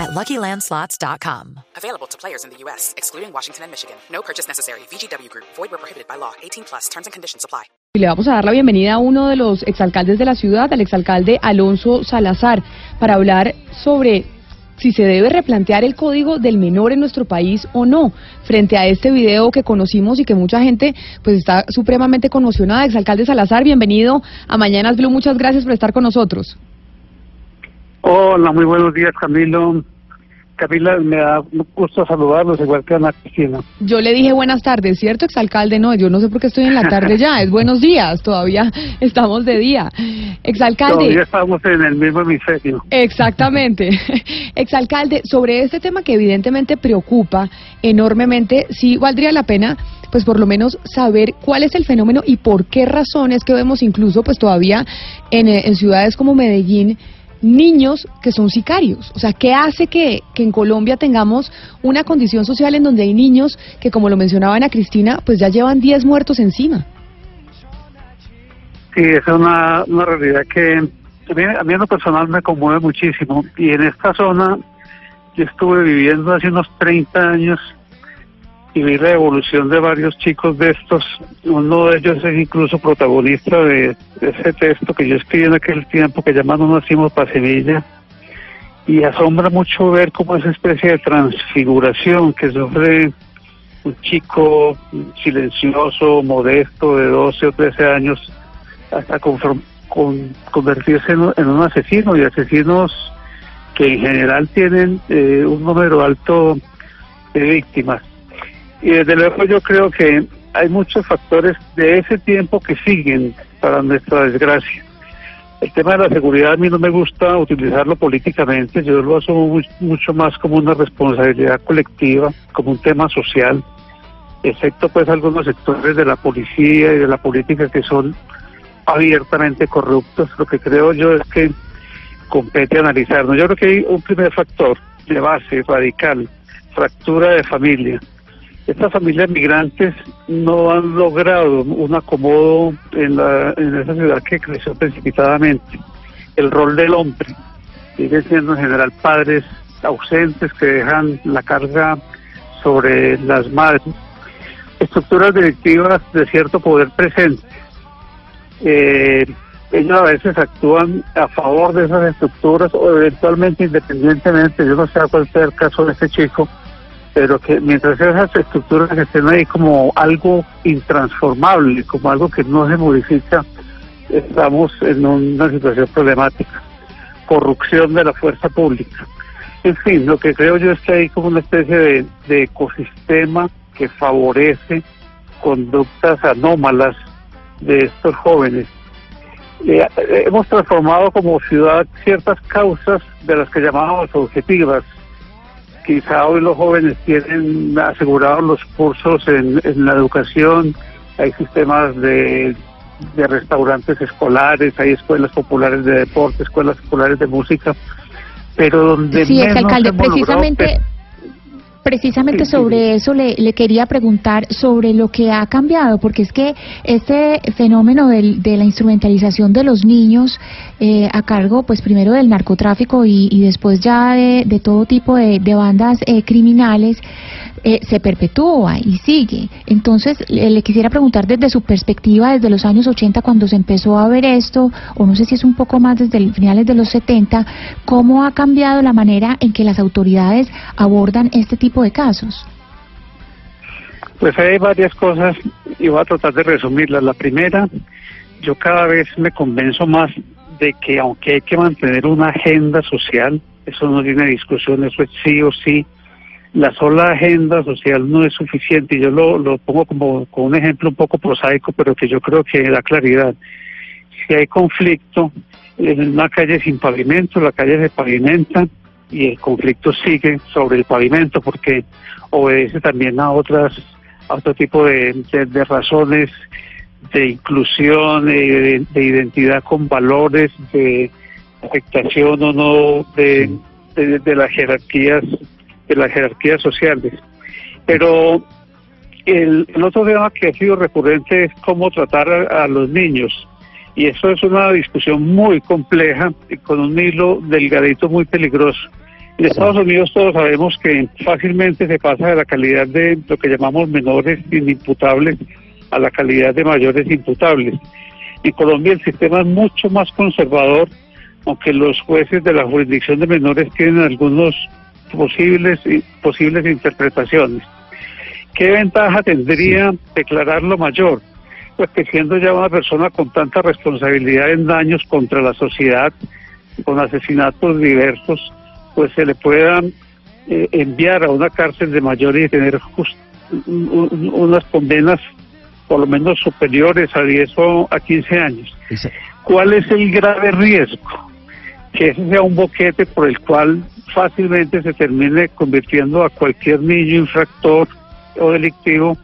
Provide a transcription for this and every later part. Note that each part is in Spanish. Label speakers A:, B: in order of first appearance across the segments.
A: at LuckyLandSlots.com.
B: Available to players in the U.S., excluding Washington and Michigan. No purchase necessary. VGW Group. Void where prohibited by law. 18 plus. Terms and conditions apply.
C: Y le vamos a dar la bienvenida a uno de los exalcaldes de la ciudad, al exalcalde Alonso Salazar, para hablar sobre si se debe replantear el código del menor en nuestro país o no, frente a este video que conocimos y que mucha gente pues está supremamente conmocionada. Exalcalde Salazar, bienvenido a Mañanas Blue, muchas gracias por estar con nosotros.
D: Hola, muy buenos días Camilo. Camila, me da gusto saludarlos, igual que Ana Cristina.
C: Yo le dije buenas tardes, ¿cierto, exalcalde? No, yo no sé por qué estoy en la tarde ya, es buenos días, todavía estamos de día. Exalcalde.
D: Todavía estamos en el mismo hemisferio.
C: Exactamente. Exalcalde, sobre este tema que evidentemente preocupa enormemente, sí valdría la pena pues por lo menos saber cuál es el fenómeno y por qué razones que vemos incluso pues todavía en, en ciudades como Medellín niños que son sicarios. O sea, ¿qué hace que, que, en Colombia tengamos una condición social en donde hay niños que, como lo mencionaba Ana Cristina, pues ya llevan 10 muertos encima?
D: Sí, es una, una realidad que a mí, a mí en lo personal me conmueve muchísimo. Y en esta zona yo estuve viviendo hace unos 30 años y vi la evolución de varios chicos de estos. Uno de ellos es incluso protagonista de, ese texto que yo escribí en aquel tiempo que llaman No nacimos para Sevilla. Y asombra mucho ver cómo esa especie de transfiguración que sufre un chico silencioso, modesto, de 12 o 13 años, hasta con convertirse en, en, un asesino y asesinos que en general tienen eh, un número alto de víctimas. Y desde luego yo creo que hay muchos factores de ese tiempo que siguen para nuestra desgracia. El tema de la seguridad a mí no me gusta utilizarlo políticamente, yo lo asumo mucho más como una responsabilidad colectiva, como un tema social, excepto pues algunos sectores de la policía y de la política que son abiertamente corruptos. Lo que creo yo es que compete analizarnos. Yo creo que hay un primer factor de base radical, fractura de familia estas familias migrantes no han logrado un acomodo en, la, en esa ciudad que creció precipitadamente. El rol del hombre sigue siendo en general padres ausentes que dejan la carga sobre las madres. Estructuras directivas de cierto poder presente. Eh, ellos a veces actúan a favor de esas estructuras o eventualmente independientemente. Yo no sé cuál sea el caso de este chico pero que mientras esas estructuras estén ahí como algo intransformable, como algo que no se modifica, estamos en una situación problemática. Corrupción de la fuerza pública. En fin, lo que creo yo es que hay como una especie de, ecosistema que favorece conductas anómalas de estos jóvenes. Eh, hemos transformado como ciudad ciertas causas de las que llamábamos objetivas, quizá hoy los jóvenes tienen asegurados los cursos en, en la educación, hay sistemas de, de, restaurantes escolares, hay escuelas populares de deporte, escuelas populares de música, pero donde...
E: Sí, alcalde, precisamente... Precisamente sobre eso le, le, quería preguntar sobre lo que ha cambiado, porque es que este fenómeno del, de la instrumentalización de los niños eh, a cargo, pues primero del narcotráfico y, y después ya de, de, todo tipo de, de bandas eh, criminales, eh, se perpetúa y sigue. Entonces, le, le, quisiera preguntar desde su perspectiva, desde los años 80, cuando se empezó a ver esto, o no sé si es un poco más desde el, finales de los 70, ¿cómo ha cambiado la manera en que las autoridades abordan este tipo de casos?
D: Pues hay varias cosas y voy a tratar de resumirlas. La primera, yo cada vez me convenzo más de que aunque hay que mantener una agenda social, eso no tiene discusión, eso es sí o sí, la sola agenda social no es suficiente. Y yo lo, lo pongo como con un ejemplo un poco prosaico, pero que yo creo que da claridad. Si hay conflicto en una calle sin pavimento, la calle se pavimenta y el conflicto sigue sobre el pavimento porque obedece también a otras a otro tipo de, razones de inclusión, de, identidad con valores, de afectación o no de, de, las jerarquías de las jerarquías sociales. Pero el, otro tema que ha sido recurrente es cómo tratar a, los niños. Y eso es una discusión muy compleja y con un hilo delgadito muy peligroso. En Estados Unidos todos sabemos que fácilmente se pasa de la calidad de lo que llamamos menores inimputables a la calidad de mayores imputables. En Colombia el sistema es mucho más conservador, aunque los jueces de la jurisdicción de menores tienen algunos posibles posibles interpretaciones. ¿Qué ventaja tendría declararlo mayor? Pues que siendo ya una persona con tanta responsabilidad en daños contra la sociedad, con asesinatos diversos, pues se le pueda eh, enviar a una cárcel de mayores y tener unas condenas por lo menos superiores a 10 o a 15 años. ¿Cuál es el grave riesgo? Que ese sea un boquete por el cual fácilmente se termine convirtiendo a cualquier niño infractor o delictivo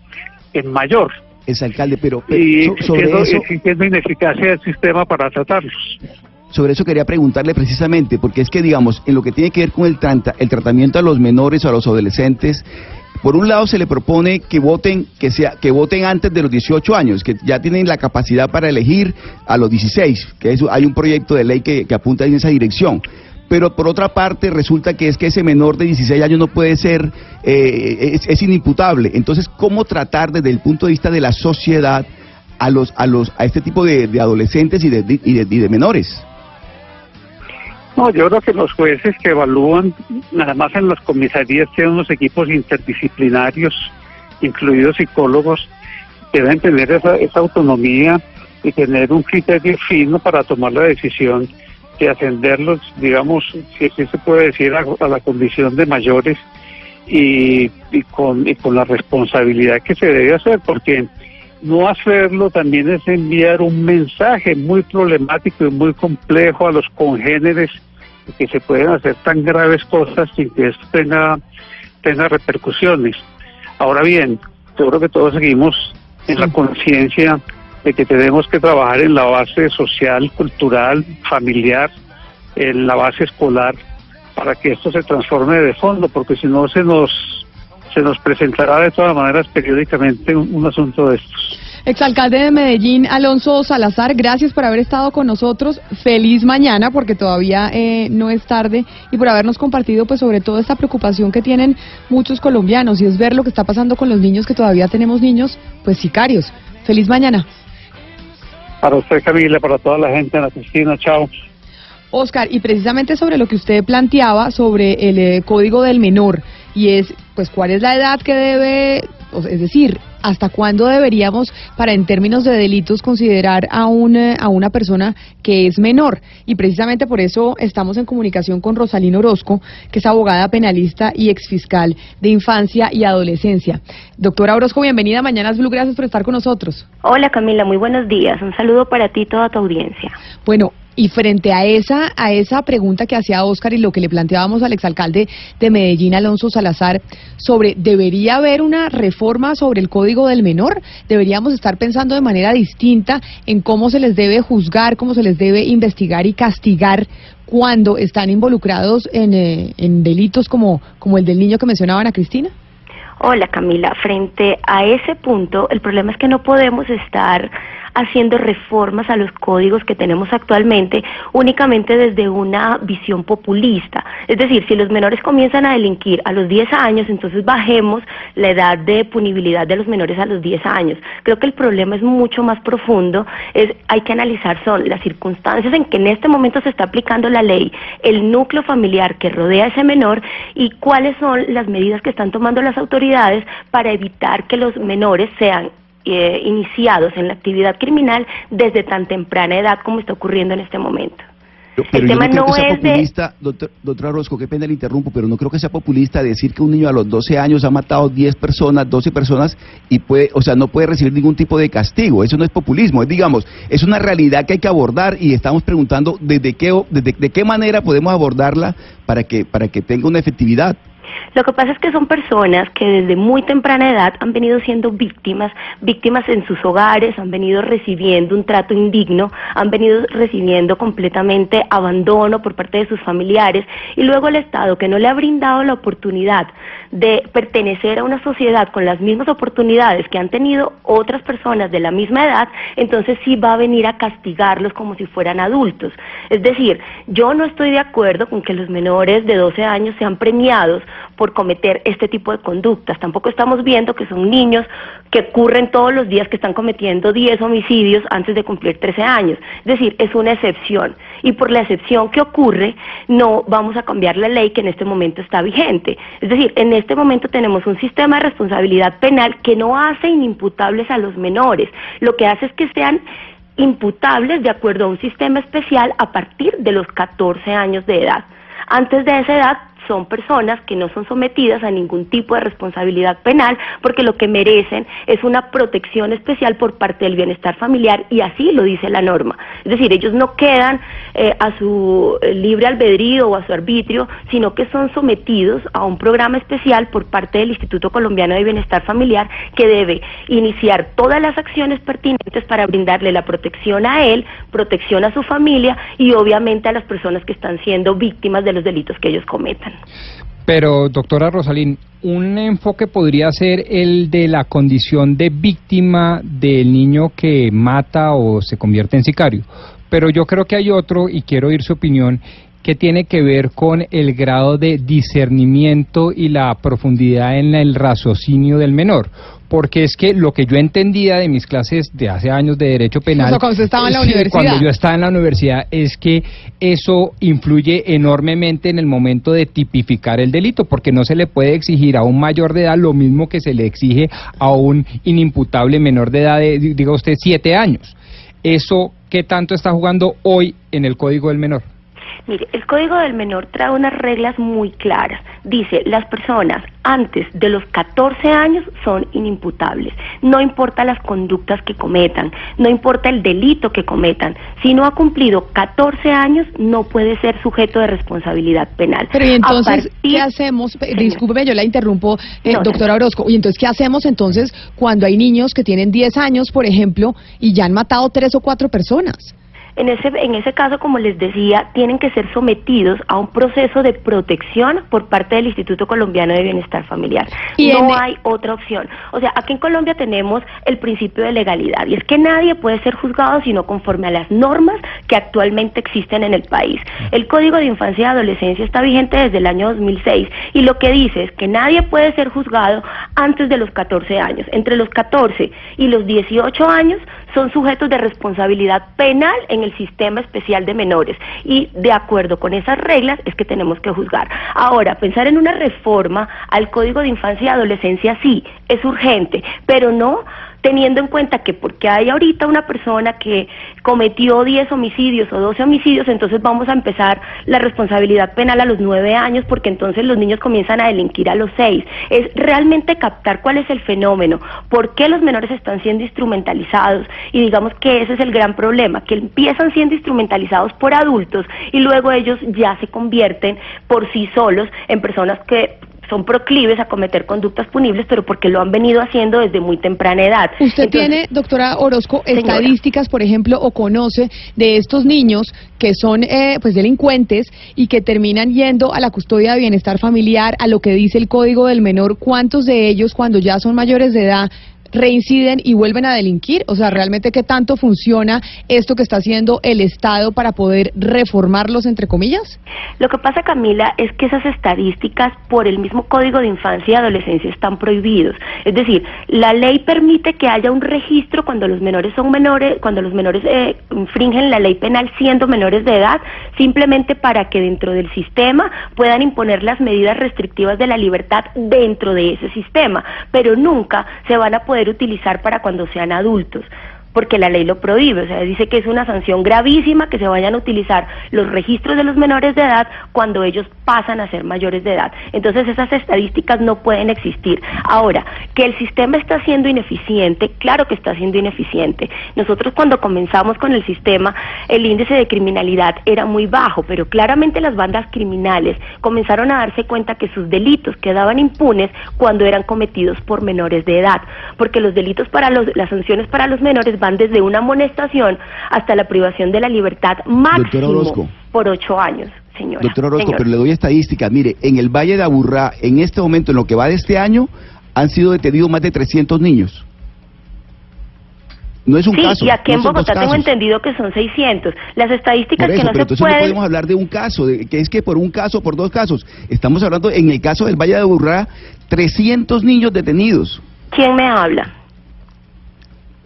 D: en mayor.
F: Es alcalde, pero,
D: y sobre eso, existiendo ineficacia del sistema para tratarlos.
F: Sobre eso quería preguntarle precisamente, porque es que, digamos, en lo que tiene que ver con el, el tratamiento a los menores o a los adolescentes, por un lado se le propone que voten, que sea, que voten antes de los 18 años, que ya tienen la capacidad para elegir a los 16, que hay un proyecto de ley que, apunta en esa dirección pero por otra parte resulta que es que ese menor de 16 años no puede ser, eh, es, inimputable. Entonces, ¿cómo tratar desde el punto de vista de la sociedad a los, a los, a este tipo de, adolescentes y de, y de menores?
D: No, yo creo que los jueces que evalúan, nada más en las comisarías tienen unos equipos interdisciplinarios, incluidos psicólogos, que deben tener esa, esa autonomía y tener un criterio fino para tomar la decisión de ascenderlos, digamos, si así se puede decir, a, la condición de mayores y, y, con, y con la responsabilidad que se debe hacer, porque no hacerlo también es enviar un mensaje muy problemático y muy complejo a los congéneres que se pueden hacer tan graves cosas sin que esto tenga, tenga repercusiones. Ahora bien, yo creo que todos seguimos en la conciencia de que tenemos que trabajar en la base social, cultural, familiar, en la base escolar, para que esto se transforme de fondo, porque si no se nos se nos presentará de todas maneras periódicamente un, asunto de estos.
C: Exalcalde de Medellín, Alonso Salazar, gracias por haber estado con nosotros. Feliz mañana, porque todavía eh, no es tarde, y por habernos compartido, pues, sobre todo esta preocupación que tienen muchos colombianos, y es ver lo que está pasando con los niños, que todavía tenemos niños, pues, sicarios. Feliz mañana.
D: Para usted, Camila, para toda la gente en la piscina, chao.
C: Oscar, y precisamente sobre lo que usted planteaba sobre el eh, código del menor, y es, pues, cuál es la edad que debe, es decir, hasta cuándo deberíamos, para en términos de delitos, considerar a, una, a una persona que es menor. Y precisamente por eso estamos en comunicación con Rosalina Orozco, que es abogada penalista y exfiscal de infancia y adolescencia. Doctora Orozco, bienvenida a Mañanas Blue, gracias por estar con nosotros.
G: Hola Camila, muy buenos días. Un saludo para ti y toda tu audiencia.
C: Bueno, y frente a esa, a esa pregunta que hacía Oscar y lo que le planteábamos al exalcalde de Medellín, Alonso Salazar, sobre ¿debería haber una reforma sobre el Código del Menor? ¿Deberíamos estar pensando de manera distinta en cómo se les debe juzgar, cómo se les debe investigar y castigar cuando están involucrados en, eh, en delitos como, como el del niño que mencionaban a Cristina?
G: Hola Camila, frente a ese punto, el problema es que no podemos estar haciendo reformas a los códigos que tenemos actualmente únicamente desde una visión populista. Es decir, si los menores comienzan a delinquir a los 10 años, entonces bajemos la edad de punibilidad de los menores a los 10 años. Creo que el problema es mucho más profundo, es hay que analizar son las circunstancias en que en este momento se está aplicando la ley, el núcleo familiar que rodea a ese menor y cuáles son las medidas que están tomando las autoridades para evitar que los menores sean eh, iniciados en la actividad criminal desde tan temprana edad como está ocurriendo en este momento.
F: el tema no, es populista, de... doctora Rosco, qué pena le interrumpo, pero no creo que sea populista decir que un niño a los 12 años ha matado 10 personas, 12 personas y puede, o sea, no puede recibir ningún tipo de castigo. Eso no es populismo, es digamos, es una realidad que hay que abordar y estamos preguntando desde qué, desde, de qué manera podemos abordarla para que, para que tenga una efectividad.
G: Lo que pasa es que son personas que desde muy temprana edad han venido siendo víctimas, víctimas en sus hogares, han venido recibiendo un trato indigno, han venido recibiendo completamente abandono por parte de sus familiares y luego el Estado que no le ha brindado la oportunidad de pertenecer a una sociedad con las mismas oportunidades que han tenido otras personas de la misma edad, entonces sí va a venir a castigarlos como si fueran adultos. Es decir, yo no estoy de acuerdo con que los menores de 12 años sean premiados por cometer este tipo de conductas. Tampoco estamos viendo que son niños que ocurren todos los días que están cometiendo 10 homicidios antes de cumplir 13 años. Es decir, es una excepción. Y por la excepción que ocurre, no vamos a cambiar la ley que en este momento está vigente. Es decir, en este momento tenemos un sistema de responsabilidad penal que no hace inimputables a los menores. Lo que hace es que sean imputables de acuerdo a un sistema especial a partir de los 14 años de edad. Antes de esa edad son personas que no son sometidas a ningún tipo de responsabilidad penal porque lo que merecen es una protección especial por parte del bienestar familiar y así lo dice la norma. Es decir, ellos no quedan eh, a su eh, libre albedrío o a su arbitrio, sino que son sometidos a un programa especial por parte del Instituto Colombiano de Bienestar Familiar que debe iniciar todas las acciones pertinentes para brindarle la protección a él, protección a su familia y obviamente a las personas que están siendo víctimas de los delitos que ellos cometan.
H: Pero, doctora Rosalín, un enfoque podría ser el de la condición de víctima del niño que mata o se convierte en sicario. Pero yo creo que hay otro, y quiero oír su opinión, que tiene que ver con el grado de discernimiento y la profundidad en el raciocinio del menor porque es que lo que yo entendía de mis clases de hace años de derecho penal,
C: cuando, estaba en la universidad.
H: cuando yo estaba en la universidad, es que eso influye enormemente en el momento de tipificar el delito, porque no se le puede exigir a un mayor de edad lo mismo que se le exige a un inimputable menor de edad de, diga usted, siete años. Eso, ¿qué tanto está jugando hoy en el Código del Menor?
G: Mire, el Código del Menor trae unas reglas muy claras. Dice, las personas antes de los 14 años son inimputables. No importa las conductas que cometan, no importa el delito que cometan. Si no ha cumplido 14 años, no puede ser sujeto de responsabilidad penal.
C: Pero ¿y entonces qué hacemos? Discúlpeme, yo la interrumpo, eh, doctora Orozco. ¿Y entonces qué hacemos entonces cuando hay niños que tienen 10 años, por ejemplo, y ya han matado tres o cuatro personas?
G: En ese, en ese caso, como les decía, tienen que ser sometidos a un proceso de protección por parte del Instituto Colombiano de Bienestar Familiar. Y no hay otra opción. O sea, aquí en Colombia tenemos el principio de legalidad y es que nadie puede ser juzgado sino conforme a las normas que actualmente existen en el país. El Código de Infancia y Adolescencia está vigente desde el año 2006 y lo que dice es que nadie puede ser juzgado antes de los 14 años. Entre los 14 y los 18 años son sujetos de responsabilidad penal en el sistema especial de menores y de acuerdo con esas reglas es que tenemos que juzgar. Ahora, pensar en una reforma al Código de Infancia y Adolescencia sí, es urgente, pero no teniendo en cuenta que porque hay ahorita una persona que cometió 10 homicidios o 12 homicidios, entonces vamos a empezar la responsabilidad penal a los 9 años porque entonces los niños comienzan a delinquir a los 6. Es realmente captar cuál es el fenómeno, por qué los menores están siendo instrumentalizados y digamos que ese es el gran problema, que empiezan siendo instrumentalizados por adultos y luego ellos ya se convierten por sí solos en personas que son proclives a cometer conductas punibles, pero porque lo han venido haciendo desde muy temprana edad.
C: ¿Usted tiene, doctora Orozco, estadísticas, por ejemplo, o conoce de estos niños que son eh, pues delincuentes y que terminan yendo a la custodia de bienestar familiar, a lo que dice el Código del Menor? ¿Cuántos de ellos, cuando ya son mayores de edad, reinciden y vuelven a delinquir? O sea, ¿realmente qué tanto funciona esto que está haciendo el Estado para poder reformarlos, entre comillas?
G: Lo que pasa, Camila, es que esas estadísticas por el mismo Código de Infancia y Adolescencia están prohibidos. Es decir, la ley permite que haya un registro cuando los menores son menores, cuando los menores eh, infringen la ley penal siendo menores de edad, simplemente para que dentro del sistema puedan imponer las medidas restrictivas de la libertad dentro de ese sistema, pero nunca se van a poder utilizar para cuando sean adultos. Porque la ley lo prohíbe, o sea, dice que es una sanción gravísima que se vayan a utilizar los registros de los menores de edad cuando ellos pasan a ser mayores de edad. Entonces esas estadísticas no pueden existir. Ahora, que el sistema está siendo ineficiente, claro que está siendo ineficiente. Nosotros cuando comenzamos con el sistema, el índice de criminalidad era muy bajo, pero claramente las bandas criminales comenzaron a darse cuenta que sus delitos quedaban impunes cuando eran cometidos por menores de edad, porque los delitos para los, las sanciones para los menores van desde una amonestación hasta la privación de la libertad máximo por ocho años. Señora,
F: Doctor Orozco, pero le doy estadísticas. Mire, en el Valle de Aburrá, en este momento, en lo que va de este año, han sido detenidos más de 300 niños. No es un caso.
G: Y aquí en Bogotá tengo entendido que son 600. Las estadísticas que no
F: pero entonces
G: no
F: podemos hablar de un caso, de, que es que por un caso, por dos casos. Estamos hablando, en el caso del Valle de Aburrá, 300 niños detenidos.
G: ¿Quién me habla?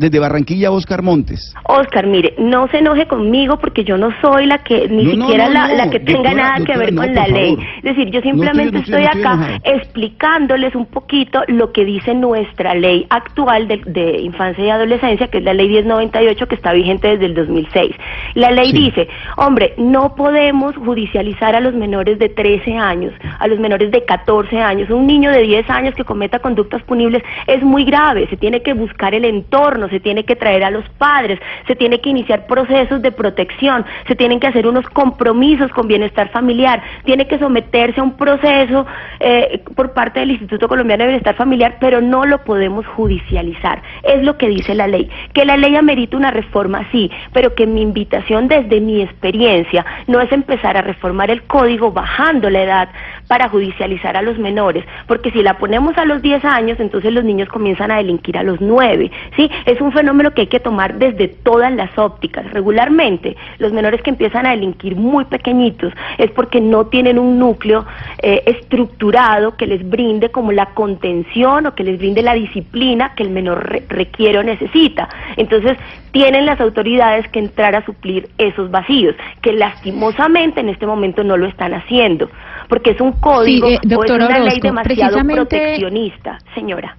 F: Desde Barranquilla, Oscar Montes.
G: Oscar, mire, no se enoje conmigo porque yo no soy la que, ni siquiera la, que tenga nada que ver con la ley. Es decir, yo simplemente estoy, acá explicándoles un poquito lo que dice nuestra ley actual de, infancia y adolescencia, que es la ley 1098 que está vigente desde el 2006. La ley dice, hombre, no podemos judicializar a los menores de 13 años, a los menores de 14 años. Un niño de 10 años que cometa conductas punibles es muy grave, se tiene que buscar el entorno, se tiene que traer a los padres, se tiene que iniciar procesos de protección, se tienen que hacer unos compromisos con bienestar familiar, tiene que someterse a un proceso eh, por parte del Instituto Colombiano de Bienestar Familiar, pero no lo podemos judicializar. Es lo que dice la ley. Que la ley amerita una reforma, sí, pero que mi invitación desde mi experiencia no es empezar a reformar el código bajando la edad para judicializar a los menores, porque si la ponemos a los 10 años, entonces los niños comienzan a delinquir a los 9, ¿sí? Es un fenómeno que hay que tomar desde todas las ópticas. Regularmente, los menores que empiezan a delinquir muy pequeñitos es porque no tienen un núcleo eh, estructurado que les brinde como la contención o que les brinde la disciplina que el menor requiere o necesita. Entonces, tienen las autoridades que entrar a suplir esos vacíos, que lastimosamente en este momento no lo están haciendo, porque es un código
E: eh, o
G: es una ley demasiado proteccionista, señora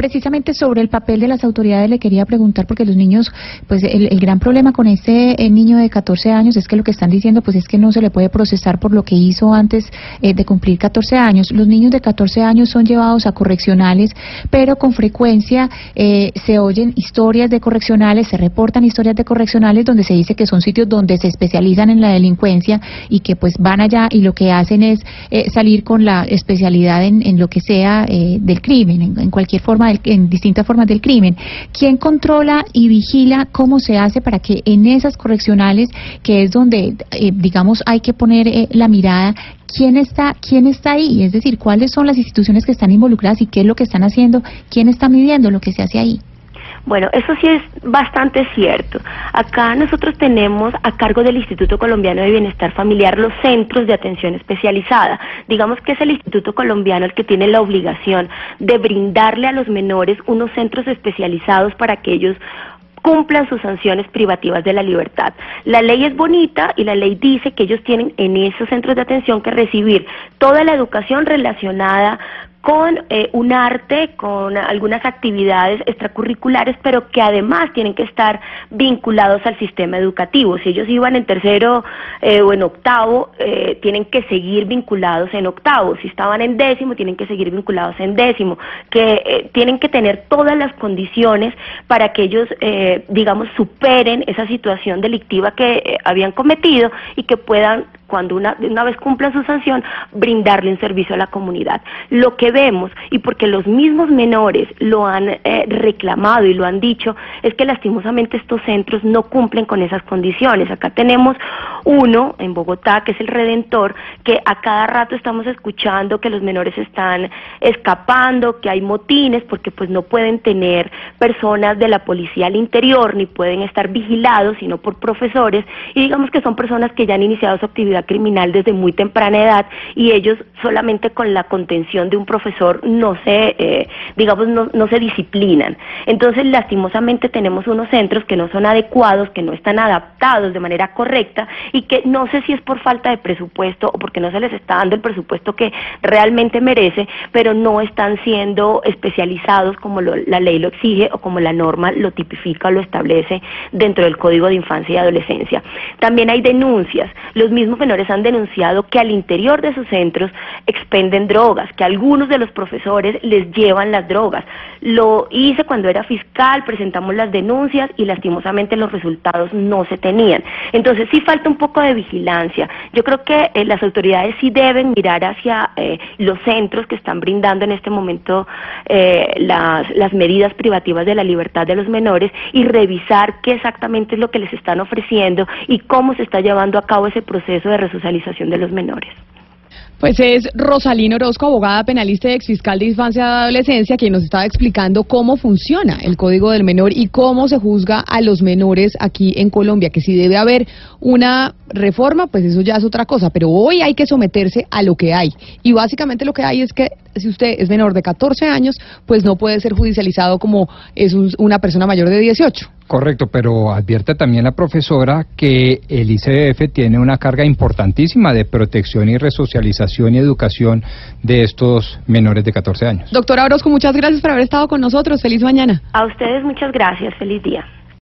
E: precisamente sobre el papel de las autoridades le quería preguntar, porque los niños, pues el, gran problema con este eh, niño de 14 años es que lo que están diciendo, pues es que no se le puede procesar por lo que hizo antes eh, de cumplir 14 años. Los niños de 14 años son llevados a correccionales, pero con frecuencia eh, se oyen historias de correccionales, se reportan historias de correccionales donde se dice que son sitios donde se especializan en la delincuencia y que pues van allá y lo que hacen es salir con la especialidad en, lo que sea del crimen, en cualquier forma en distintas formas del crimen. ¿Quién controla y vigila cómo se hace para que en esas correccionales, que es donde, eh, digamos, hay que poner eh, la mirada, quién está, quién está ahí? Es decir, cuáles son las instituciones que están involucradas y qué es lo que están haciendo, quién está midiendo lo que se hace ahí.
G: Bueno, eso sí es bastante cierto. Acá nosotros tenemos a cargo del Instituto Colombiano de Bienestar Familiar los centros de atención especializada. Digamos que es el Instituto Colombiano el que tiene la obligación de brindarle a los menores unos centros especializados para que ellos cumplan sus sanciones privativas de la libertad. La ley es bonita y la ley dice que ellos tienen en esos centros de atención que recibir toda la educación relacionada con eh, un arte, con algunas actividades extracurriculares, pero que además tienen que estar vinculados al sistema educativo. Si ellos iban en tercero eh, o en octavo, eh, tienen que seguir vinculados en octavo. Si estaban en décimo, tienen que seguir vinculados en décimo. Que tienen que tener todas las condiciones para que ellos, digamos, superen esa situación delictiva que habían cometido y que puedan cuando una, una vez cumplan su sanción, brindarle un servicio a la comunidad. Lo que vemos, y porque los mismos menores lo han eh, reclamado y lo han dicho, es que lastimosamente estos centros no cumplen con esas condiciones. Acá tenemos uno en Bogotá, que es el Redentor, que a cada rato estamos escuchando que los menores están escapando, que hay motines, porque pues no pueden tener personas de la policía al interior, ni pueden estar vigilados, sino por profesores, y digamos que son personas que ya han iniciado su actividad criminal desde muy temprana edad y ellos solamente con la contención de un profesor no se, eh, digamos, no, no se disciplinan. Entonces, lastimosamente tenemos unos centros que no son adecuados, que no están adaptados de manera correcta y que no sé si es por falta de presupuesto o porque no se les está dando el presupuesto que realmente merece, pero no están siendo especializados como la ley lo exige o como la norma lo tipifica o lo establece dentro del Código de Infancia y Adolescencia. También hay denuncias. Los mismos menores han denunciado que al interior de sus centros expenden drogas, que algunos de los profesores les llevan las drogas. Lo hice cuando era fiscal, presentamos las denuncias y lastimosamente los resultados no se tenían. Entonces sí falta un poco de vigilancia. Yo creo que eh, las autoridades sí deben mirar hacia eh, los centros que están brindando en este momento eh, las, las medidas privativas de la libertad de los menores y revisar qué exactamente es lo que les están ofreciendo y cómo se está llevando a cabo ese proceso de resocialización de los menores.
C: Pues es Rosalina Orozco, abogada penalista y exfiscal de infancia y adolescencia, quien nos estaba explicando cómo funciona el Código del Menor y cómo se juzga a los menores aquí en Colombia, que si debe haber una reforma, pues eso ya es otra cosa, pero hoy hay que someterse a lo que hay. Y básicamente lo que hay es que si usted es menor de 14 años, pues no puede ser judicializado como es una persona mayor de 18.
H: Correcto, pero advierte también la profesora que el ICF tiene una carga importantísima de protección y resocialización y educación de estos menores de 14 años.
C: Doctora Orozco, muchas gracias por haber estado con nosotros. Feliz mañana.
G: A ustedes muchas gracias. Feliz día.